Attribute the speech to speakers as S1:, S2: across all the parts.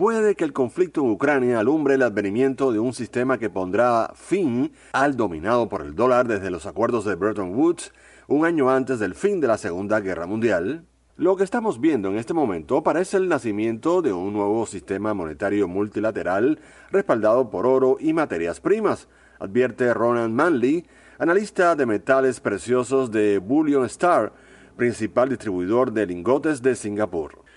S1: puede que el conflicto en Ucrania alumbre el advenimiento de un sistema que pondrá fin al dominado por el dólar desde los acuerdos de Bretton Woods un año antes del fin de la Segunda Guerra Mundial. Lo que estamos viendo en este momento parece el nacimiento de un nuevo sistema monetario multilateral respaldado por oro y materias primas, advierte Ronan Manley, analista de metales preciosos de Bullion Star, principal distribuidor de lingotes de Singapur.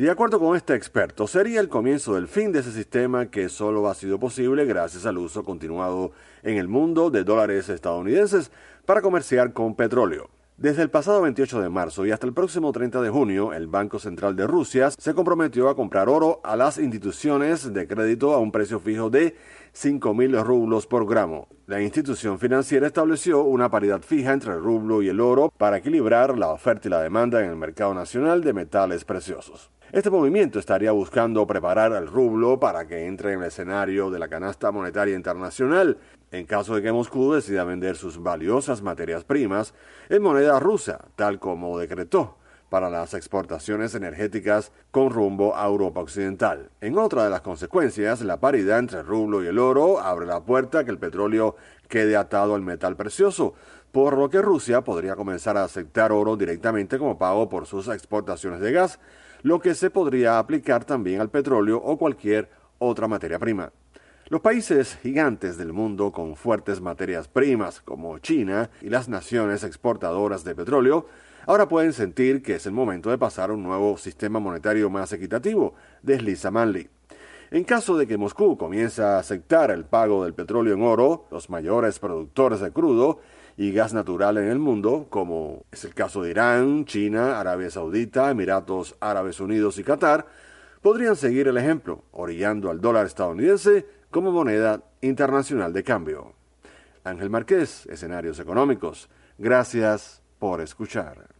S1: De acuerdo con este experto, sería el comienzo del fin de ese sistema que solo ha sido posible gracias al uso continuado en el mundo de dólares estadounidenses para comerciar con petróleo. Desde el pasado 28 de marzo y hasta el próximo 30 de junio, el Banco Central de Rusia se comprometió a comprar oro a las instituciones de crédito a un precio fijo de 5.000 rublos por gramo. La institución financiera estableció una paridad fija entre el rublo y el oro para equilibrar la oferta y la demanda en el mercado nacional de metales preciosos. Este movimiento estaría buscando preparar al rublo para que entre en el escenario de la canasta monetaria internacional en caso de que Moscú decida vender sus valiosas materias primas en moneda rusa, tal como decretó para las exportaciones energéticas con rumbo a Europa Occidental. En otra de las consecuencias, la paridad entre el rublo y el oro abre la puerta a que el petróleo quede atado al metal precioso, por lo que Rusia podría comenzar a aceptar oro directamente como pago por sus exportaciones de gas, lo que se podría aplicar también al petróleo o cualquier otra materia prima. Los países gigantes del mundo con fuertes materias primas como China y las naciones exportadoras de petróleo ahora pueden sentir que es el momento de pasar a un nuevo sistema monetario más equitativo, desliza Manley. En caso de que Moscú comience a aceptar el pago del petróleo en oro, los mayores productores de crudo y gas natural en el mundo, como es el caso de Irán, China, Arabia Saudita, Emiratos Árabes Unidos y Qatar, podrían seguir el ejemplo, orillando al dólar estadounidense como moneda internacional de cambio. Ángel Marqués, Escenarios Económicos. Gracias por escuchar.